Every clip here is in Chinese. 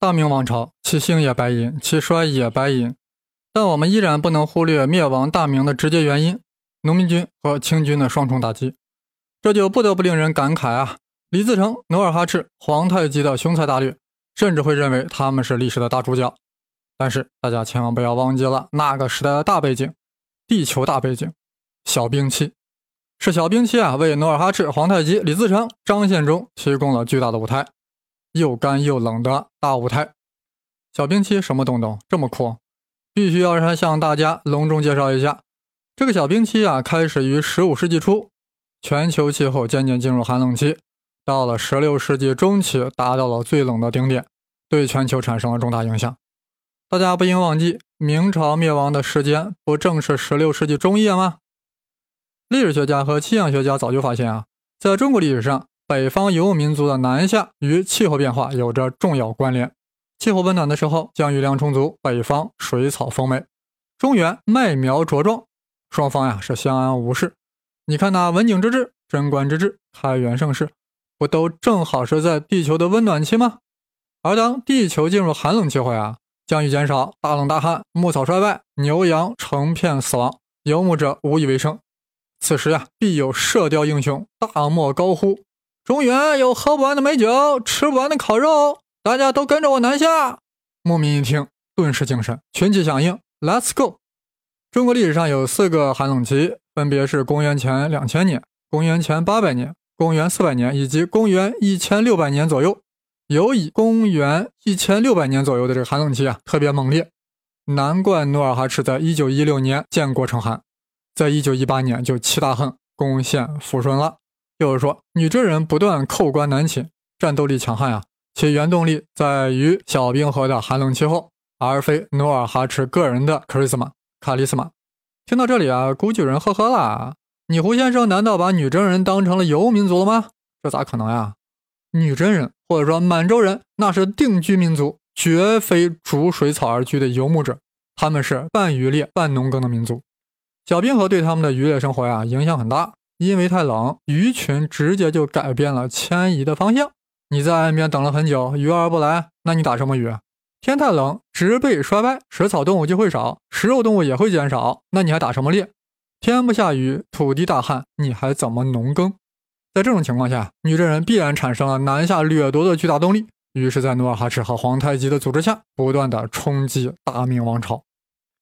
大明王朝其兴也白银，其衰也白银，但我们依然不能忽略灭亡大明的直接原因——农民军和清军的双重打击。这就不得不令人感慨啊！李自成、努尔哈赤、皇太极的雄才大略，甚至会认为他们是历史的大主角。但是大家千万不要忘记了那个时代的大背景，地球大背景，小兵器，是小兵器啊，为努尔哈赤、皇太极、李自成、张献忠提供了巨大的舞台。又干又冷的大舞台，小冰期什么东东这么酷？必须要让向大家隆重介绍一下。这个小冰期啊，开始于十五世纪初，全球气候渐渐进入寒冷期，到了十六世纪中期达到了最冷的顶点，对全球产生了重大影响。大家不应忘记，明朝灭亡的时间不正是十六世纪中叶吗？历史学家和气象学家早就发现啊，在中国历史上。北方游牧民族的南下与气候变化有着重要关联。气候温暖的时候，降雨量充足，北方水草丰美，中原麦苗茁壮，双方呀是相安无事。你看那文景之治、贞观之治、开元盛世，不都正好是在地球的温暖期吗？而当地球进入寒冷气候呀，降雨减少，大冷大旱，牧草衰败，牛羊成片死亡，游牧者无以为生。此时呀，必有射雕英雄大漠高呼。中原有喝不完的美酒，吃不完的烤肉，大家都跟着我南下。牧民一听，顿时精神，群起响应，Let's go！中国历史上有四个寒冷期，分别是公元前两千年、公元前八百年、公元四百年以及公元一千六百年左右。尤以公元一千六百年左右的这个寒冷期啊，特别猛烈，难怪努尔哈赤在一九一六年建国称汗，在一九一八年就七大恨，攻陷抚顺了。就是说，女真人不断扣关南侵，战斗力强悍啊，其原动力在于小冰河的寒冷气候，而非努尔哈赤个人的 charisma 卡利斯玛。听到这里啊，估计有人呵呵了。你胡先生难道把女真人当成了游牧民族了吗？这咋可能呀？女真人或者说满洲人，那是定居民族，绝非逐水草而居的游牧者，他们是半渔猎半农耕的民族。小冰河对他们的渔猎生活呀影响很大。因为太冷，鱼群直接就改变了迁移的方向。你在岸边等了很久，鱼儿不来，那你打什么鱼？天太冷，植被衰败，食草动物就会少，食肉动物也会减少，那你还打什么猎？天不下雨，土地大旱，你还怎么农耕？在这种情况下，女真人必然产生了南下掠夺的巨大动力。于是，在努尔哈赤和皇太极的组织下，不断的冲击大明王朝。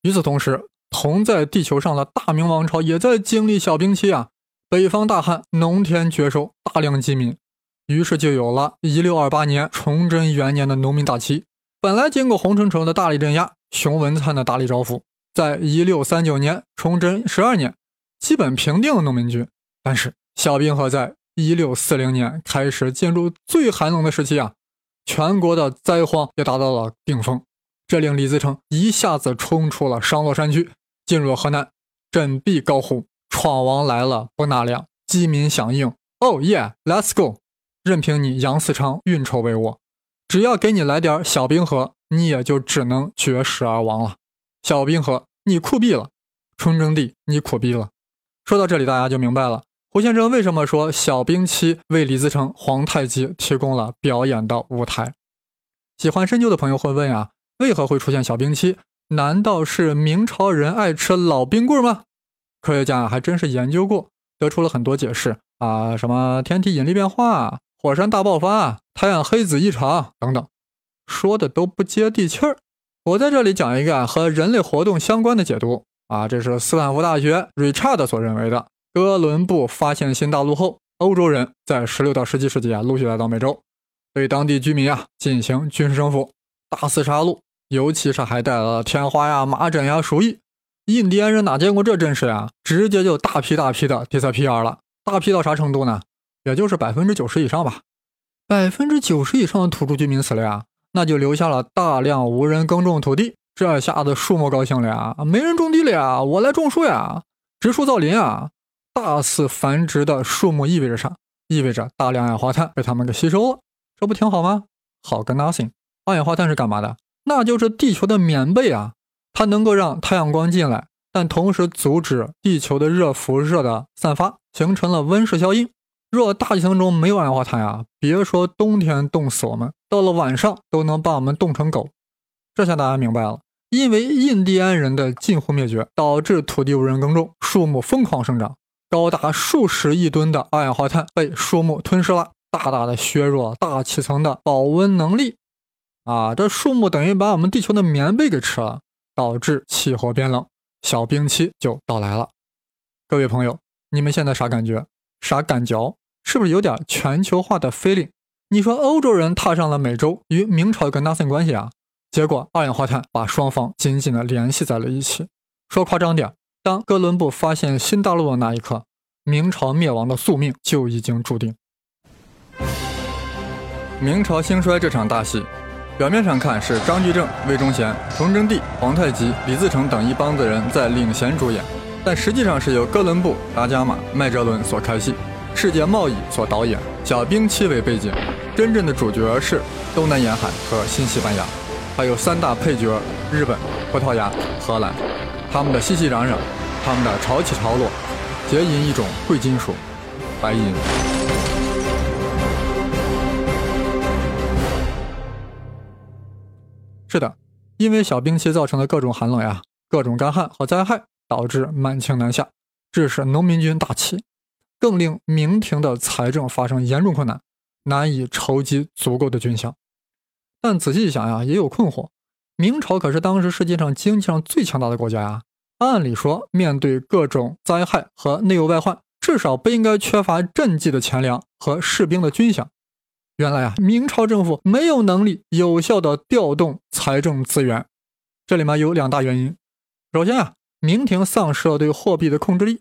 与此同时，同在地球上的大明王朝也在经历小冰期啊。北方大旱，农田绝收，大量饥民，于是就有了一六二八年崇祯元年的农民大起本来经过洪承畴的大力镇压，熊文灿的大力招抚，在一六三九年崇祯十二年，基本平定了农民军。但是小冰河在一六四零年开始进入最寒冷的时期啊，全国的灾荒也达到了顶峰，这令李自成一下子冲出了商洛山区，进入了河南，振臂高呼。闯王来了，不纳粮，饥民响应。Oh yeah, let's go！任凭你杨嗣昌运筹帷幄，只要给你来点小冰河，你也就只能绝食而亡了。小冰河，你酷毙了！崇祯帝，你苦毙了！说到这里，大家就明白了，胡先生为什么说小冰期为李自成、皇太极提供了表演的舞台。喜欢深究的朋友会问啊，为何会出现小冰期？难道是明朝人爱吃老冰棍吗？科学家还真是研究过，得出了很多解释啊，什么天体引力变化、火山大爆发、太阳黑子异常等等，说的都不接地气儿。我在这里讲一个和人类活动相关的解读啊，这是斯坦福大学 Richard 所认为的。哥伦布发现新大陆后，欧洲人在16到17世纪啊陆续来到美洲，对当地居民啊进行军事征服、大肆杀戮，尤其是还带来了天花呀、麻疹呀、鼠疫。印第安人哪见过这阵势呀？直接就大批大批的 disappear 了，大批到啥程度呢？也就是百分之九十以上吧。百分之九十以上的土著居民死了呀，那就留下了大量无人耕种土地。这下子树木高兴了呀，没人种地了呀，我来种树呀，植树造林啊。大肆繁殖的树木意味着啥？意味着大量二氧化碳被他们给吸收了，这不挺好吗？好个 nothing！二氧化碳是干嘛的？那就是地球的棉被啊。它能够让太阳光进来，但同时阻止地球的热辐射的散发，形成了温室效应。若大气层中没有二氧化碳呀，别说冬天冻死我们，到了晚上都能把我们冻成狗。这下大家明白了，因为印第安人的近乎灭绝，导致土地无人耕种，树木疯狂生长，高达数十亿吨的二氧化碳被树木吞噬了，大大的削弱大气层的保温能力。啊，这树木等于把我们地球的棉被给吃了，导致气候变冷，小冰期就到来了。各位朋友，你们现在啥感觉？啥感觉？是不是有点全球化的 feeling？你说欧洲人踏上了美洲，与明朝跟 nothing 关系啊？结果二氧化碳把双方紧紧的联系在了一起。说夸张点，当哥伦布发现新大陆的那一刻，明朝灭亡的宿命就已经注定。明朝兴衰这场大戏。表面上看是张居正、魏忠贤、崇祯帝、皇太极、李自成等一帮子人在领衔主演，但实际上是由哥伦布、达伽马、麦哲伦所开戏，世界贸易所导演，小冰期为背景，真正的主角是东南沿海和新西班牙，还有三大配角日本、葡萄牙、荷兰，他们的熙熙攘攘，他们的潮起潮落，皆因一种贵金属——白银。因为小冰期造成的各种寒冷呀、各种干旱和灾害，导致满清南下，致使农民军大起，更令明廷的财政发生严重困难，难以筹集足够的军饷。但仔细一想呀，也有困惑：明朝可是当时世界上经济上最强大的国家呀，按理说面对各种灾害和内忧外患，至少不应该缺乏赈济的钱粮和士兵的军饷。原来啊，明朝政府没有能力有效的调动财政资源，这里面有两大原因。首先啊，明廷丧失了对货币的控制力。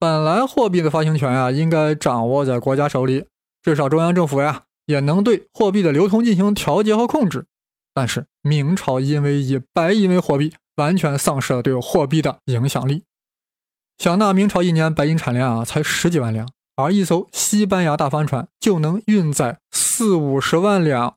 本来货币的发行权啊，应该掌握在国家手里，至少中央政府呀，也能对货币的流通进行调节和控制。但是明朝因为以白银为货币，完全丧失了对货币的影响力。想那明朝一年白银产量啊，才十几万两。而一艘西班牙大帆船就能运载四五十万两，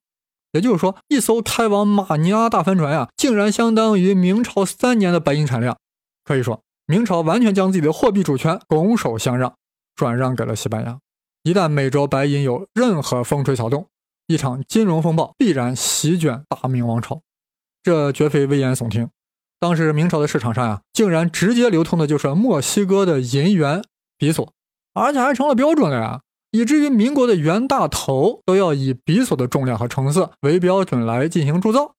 也就是说，一艘开往马尼拉大帆船呀，竟然相当于明朝三年的白银产量。可以说，明朝完全将自己的货币主权拱手相让，转让给了西班牙。一旦美洲白银有任何风吹草动，一场金融风暴必然席卷大明王朝。这绝非危言耸听。当时明朝的市场上呀，竟然直接流通的就是墨西哥的银元比索。而且还成了标准了呀，以至于民国的袁大头都要以比索的重量和成色为标准来进行铸造。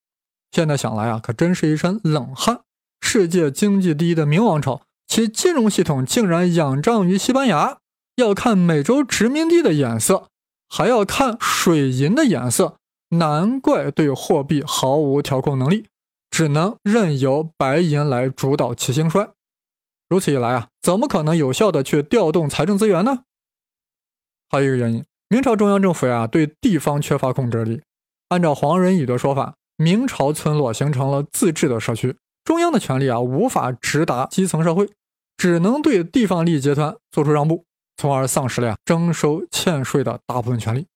现在想来啊，可真是一身冷汗。世界经济第一的明王朝，其金融系统竟然仰仗于西班牙，要看美洲殖民地的眼色，还要看水银的眼色，难怪对货币毫无调控能力，只能任由白银来主导其兴衰。如此一来啊，怎么可能有效的去调动财政资源呢？还有一个原因，明朝中央政府呀对地方缺乏控制力。按照黄仁宇的说法，明朝村落形成了自治的社区，中央的权力啊无法直达基层社会，只能对地方利益集团做出让步，从而丧失了呀征收欠税的大部分权利。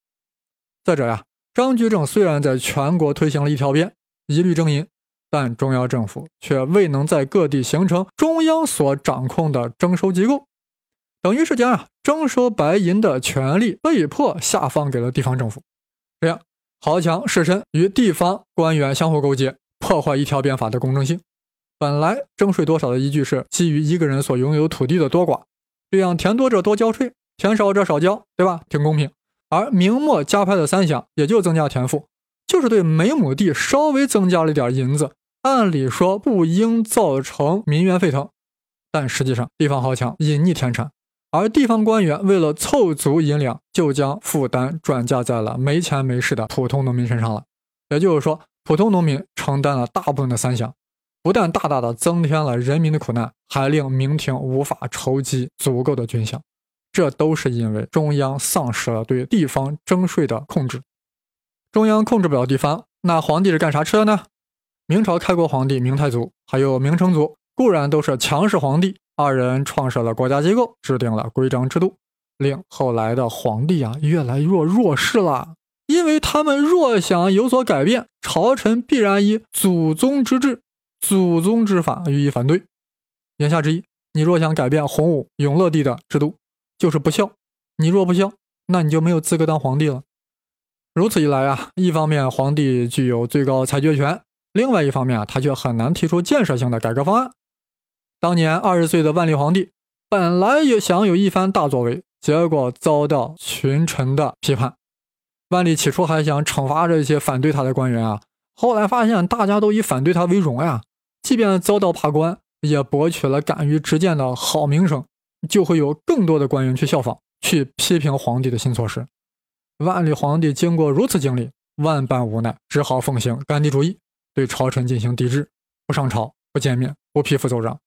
再者呀，张居正虽然在全国推行了一条鞭，一律征银。但中央政府却未能在各地形成中央所掌控的征收机构，等于是将啊征收白银的权利被迫下放给了地方政府。这样，豪强士绅与地方官员相互勾结，破坏一条鞭法的公正性。本来征税多少的依据是基于一个人所拥有土地的多寡，这样田多者多交税，田少者少交，对吧？挺公平。而明末加派的三饷也就增加田赋，就是对每亩地稍微增加了一点银子。按理说不应造成民怨沸腾，但实际上地方豪强隐匿田产，而地方官员为了凑足银两，就将负担转嫁在了没钱没势的普通农民身上了。也就是说，普通农民承担了大部分的三饷，不但大大的增添了人民的苦难，还令明廷无法筹集足够的军饷。这都是因为中央丧失了对地方征税的控制。中央控制不了地方，那皇帝是干啥吃的呢？明朝开国皇帝明太祖还有明成祖固然都是强势皇帝，二人创设了国家机构，制定了规章制度，令后来的皇帝啊越来越弱势了。因为他们若想有所改变，朝臣必然以祖宗之制、祖宗之法予以反对。言下之意，你若想改变洪武、永乐帝的制度，就是不孝；你若不孝，那你就没有资格当皇帝了。如此一来啊，一方面皇帝具有最高裁决权，另外一方面啊，他却很难提出建设性的改革方案。当年二十岁的万历皇帝本来也想有一番大作为，结果遭到群臣的批判。万历起初还想惩罚这些反对他的官员啊，后来发现大家都以反对他为荣呀，即便遭到罢官，也博取了敢于直谏的好名声，就会有更多的官员去效仿，去批评皇帝的新措施。万历皇帝经过如此经历，万般无奈，只好奉行甘地主义，对朝臣进行抵制，不上朝，不见面，不批复奏章。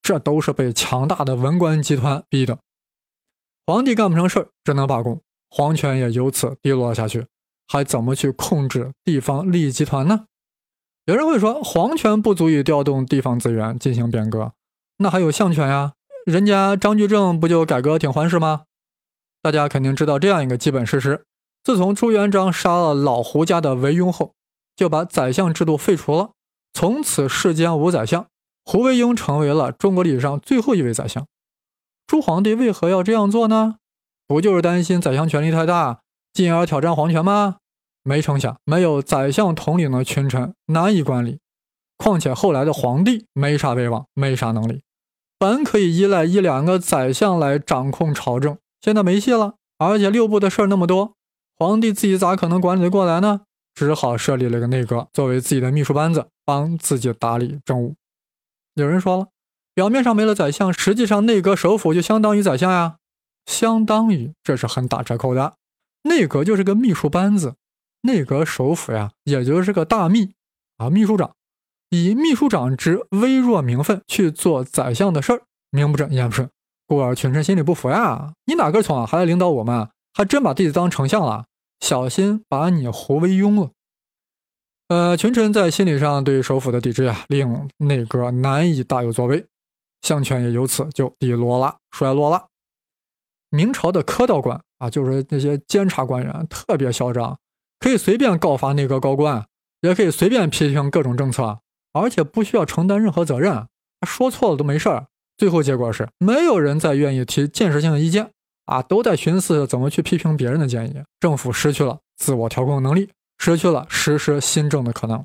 这都是被强大的文官集团逼的。皇帝干不成事，只能罢工，皇权也由此低落下去。还怎么去控制地方利益集团呢？有人会说，皇权不足以调动地方资源进行变革，那还有相权呀？人家张居正不就改革挺欢实吗？大家肯定知道这样一个基本事实：自从朱元璋杀了老胡家的韦庸后，就把宰相制度废除了，从此世间无宰相。胡惟庸成为了中国历史上最后一位宰相。朱皇帝为何要这样做呢？不就是担心宰相权力太大，进而挑战皇权吗？没成想，没有宰相统领的群臣难以管理。况且后来的皇帝没啥威望，没啥能力，本可以依赖一两个宰相来掌控朝政，现在没戏了。而且六部的事儿那么多，皇帝自己咋可能管理得过来呢？只好设立了个内阁，作为自己的秘书班子，帮自己打理政务。有人说了，表面上没了宰相，实际上内阁首辅就相当于宰相呀。相当于这是很打折扣的，内阁就是个秘书班子，内阁首辅呀，也就是个大秘啊，秘书长以秘书长之微弱名分去做宰相的事儿，名不正言不顺，故而群臣心里不服呀。你哪根葱啊，还来领导我们？还真把自己当丞相了，小心把你胡惟庸了。呃，群臣在心理上对首辅的抵制啊，令内阁难以大有作为，相权也由此就低落了、衰落了。明朝的科道官啊，就是那些监察官员，特别嚣张，可以随便告发内阁高官，也可以随便批评各种政策，而且不需要承担任何责任，说错了都没事儿。最后结果是，没有人再愿意提建设性的意见啊，都在寻思怎么去批评别人的建议，政府失去了自我调控能力。失去了实施新政的可能，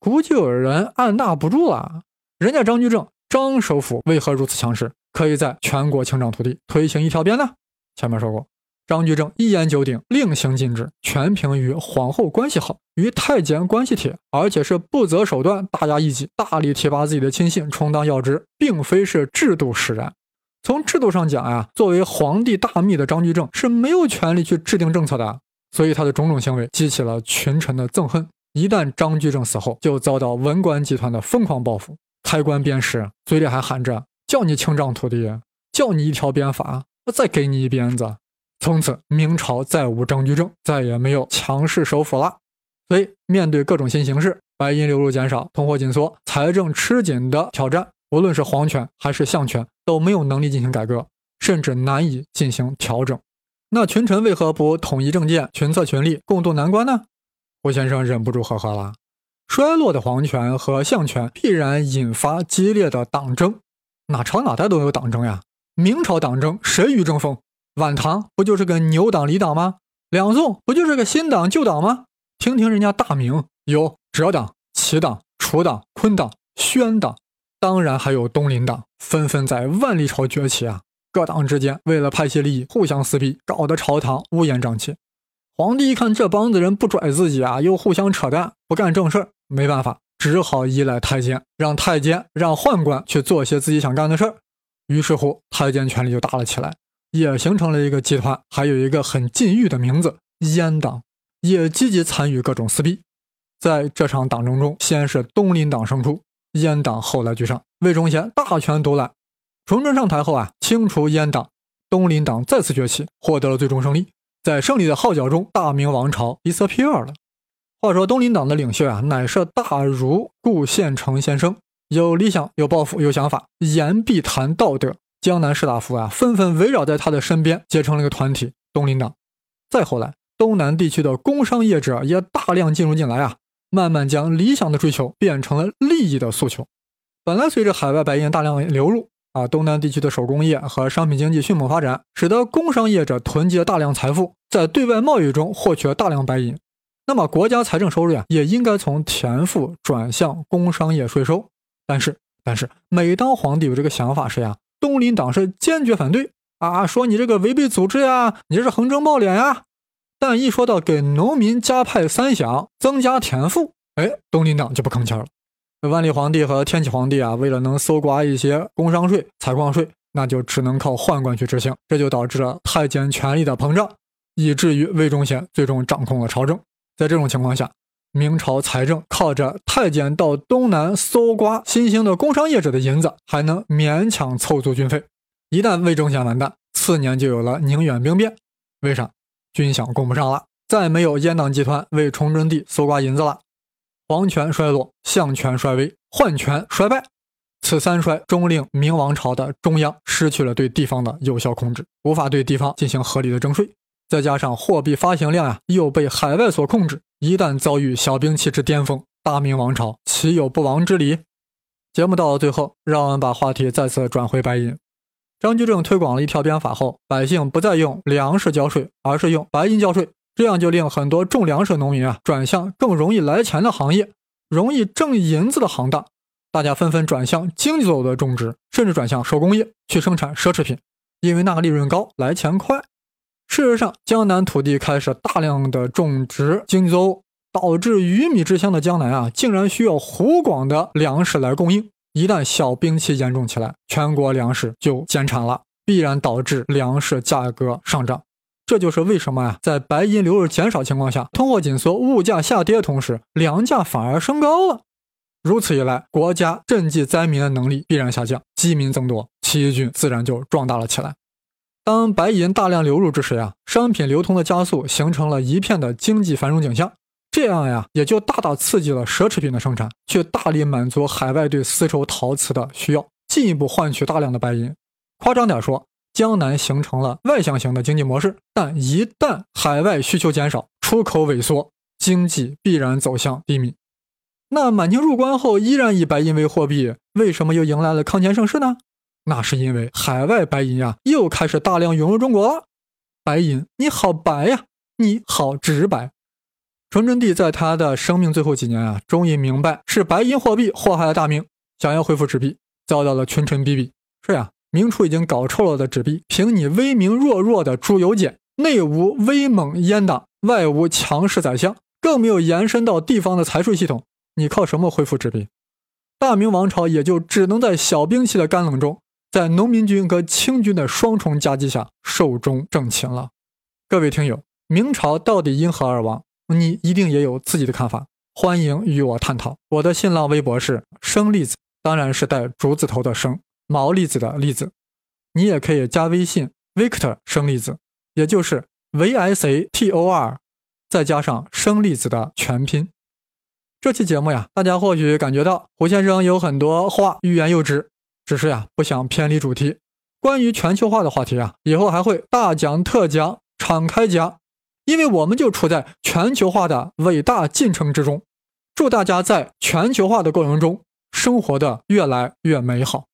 估计有人按捺不住了。人家张居正张首府为何如此强势，可以在全国清账土地，推行一条鞭呢？前面说过，张居正一言九鼎，令行禁止，全凭与皇后关系好，与太监关系铁，而且是不择手段，大压异己，大力提拔自己的亲信充当要职，并非是制度使然。从制度上讲呀，作为皇帝大秘的张居正是没有权利去制定政策的。所以他的种种行为激起了群臣的憎恨。一旦张居正死后，就遭到文官集团的疯狂报复。开棺鞭尸，嘴里还喊着“叫你清账土地，叫你一条鞭法，我再给你一鞭子”。从此，明朝再无张居正，再也没有强势首辅了。所以，面对各种新形势，白银流入减少、通货紧缩、财政吃紧的挑战，无论是皇权还是相权，都没有能力进行改革，甚至难以进行调整。那群臣为何不统一政见，群策群力，共度难关呢？胡先生忍不住呵呵了。衰落的皇权和相权必然引发激烈的党争，哪朝哪代都有党争呀。明朝党争谁与争锋？晚唐不就是个牛党李党吗？两宋不就是个新党旧党吗？听听人家大明有哲党、齐党、楚党、昆党、宣党，当然还有东林党，纷纷在万历朝崛起啊。各党之间为了派系利益互相撕逼，搞得朝堂乌烟瘴气。皇帝一看这帮子人不拽自己啊，又互相扯淡，不干正事儿，没办法，只好依赖太监，让太监让宦官去做些自己想干的事儿。于是乎，太监权力就大了起来，也形成了一个集团，还有一个很禁欲的名字——阉党，也积极参与各种撕逼。在这场党争中，先是东林党胜出，阉党后来居上，魏忠贤大权独揽。崇祯上台后啊，清除阉党，东林党再次崛起，获得了最终胜利。在胜利的号角中，大明王朝 disappear 了。话说东林党的领袖啊，乃是大儒顾宪成先生，有理想、有抱负、有想法，言必谈道德。江南士大夫啊，纷纷围绕在他的身边，结成了一个团体——东林党。再后来，东南地区的工商业者也大量进入进来啊，慢慢将理想的追求变成了利益的诉求。本来随着海外白银大量流入，啊，东南地区的手工业和商品经济迅猛发展，使得工商业者囤积了大量财富，在对外贸易中获取了大量白银。那么国家财政收入呀，也应该从田赋转向工商业税收。但是，但是每当皇帝有这个想法时呀，东林党是坚决反对啊，说你这个违背组织呀，你这是横征暴敛呀。但一说到给农民加派三饷、增加田赋，哎，东林党就不吭气了。万历皇帝和天启皇帝啊，为了能搜刮一些工商税、采矿税，那就只能靠宦官去执行，这就导致了太监权力的膨胀，以至于魏忠贤最终掌控了朝政。在这种情况下，明朝财政靠着太监到东南搜刮新兴的工商业者的银子，还能勉强凑足军费。一旦魏忠贤完蛋，次年就有了宁远兵变。为啥？军饷供不上了，再没有阉党集团为崇祯帝搜刮银子了。皇权衰落，相权衰微，宦权衰败，此三衰终令明王朝的中央失去了对地方的有效控制，无法对地方进行合理的征税。再加上货币发行量呀又被海外所控制，一旦遭遇小兵器之巅峰，大明王朝岂有不亡之理？节目到了最后，让我们把话题再次转回白银。张居正推广了一条鞭法后，百姓不再用粮食交税，而是用白银交税。这样就令很多种粮食农民啊转向更容易来钱的行业，容易挣银子的行当，大家纷纷转向经济作物的种植，甚至转向手工业去生产奢侈品，因为那个利润高，来钱快。事实上，江南土地开始大量的种植经济作物，导致鱼米之乡的江南啊，竟然需要湖广的粮食来供应。一旦小冰期严重起来，全国粮食就减产了，必然导致粮食价格上涨。这就是为什么呀，在白银流入减少情况下，通货紧缩、物价下跌的同时，粮价反而升高了。如此一来，国家赈济灾民的能力必然下降，饥民增多，起义军自然就壮大了起来。当白银大量流入之时呀，商品流通的加速，形成了一片的经济繁荣景象。这样呀，也就大大刺激了奢侈品的生产，去大力满足海外对丝绸陶瓷的需要，进一步换取大量的白银。夸张点说。江南形成了外向型的经济模式，但一旦海外需求减少，出口萎缩，经济必然走向低迷。那满清入关后依然以白银为货币，为什么又迎来了康乾盛世呢？那是因为海外白银呀又开始大量涌入中国了。白银，你好白呀，你好直白。崇祯帝在他的生命最后几年啊，终于明白是白银货币祸害了大明，想要恢复纸币，遭到了群臣逼逼。是呀。明初已经搞臭了的纸币，凭你威名弱弱的朱由检，内无威猛阉党，外无强势宰相，更没有延伸到地方的财税系统，你靠什么恢复纸币？大明王朝也就只能在小兵器的干冷中，在农民军和清军的双重夹击下寿终正寝了。各位听友，明朝到底因何而亡？你一定也有自己的看法，欢迎与我探讨。我的新浪微博是生栗子，当然是带竹字头的生。毛栗子的栗子，你也可以加微信 Victor 生栗子，也就是 V S A T O R，再加上生栗子的全拼。这期节目呀，大家或许感觉到胡先生有很多话欲言又止，只是呀不想偏离主题。关于全球化的话题啊，以后还会大讲特讲，敞开讲，因为我们就处在全球化的伟大进程之中。祝大家在全球化的过程中生活的越来越美好。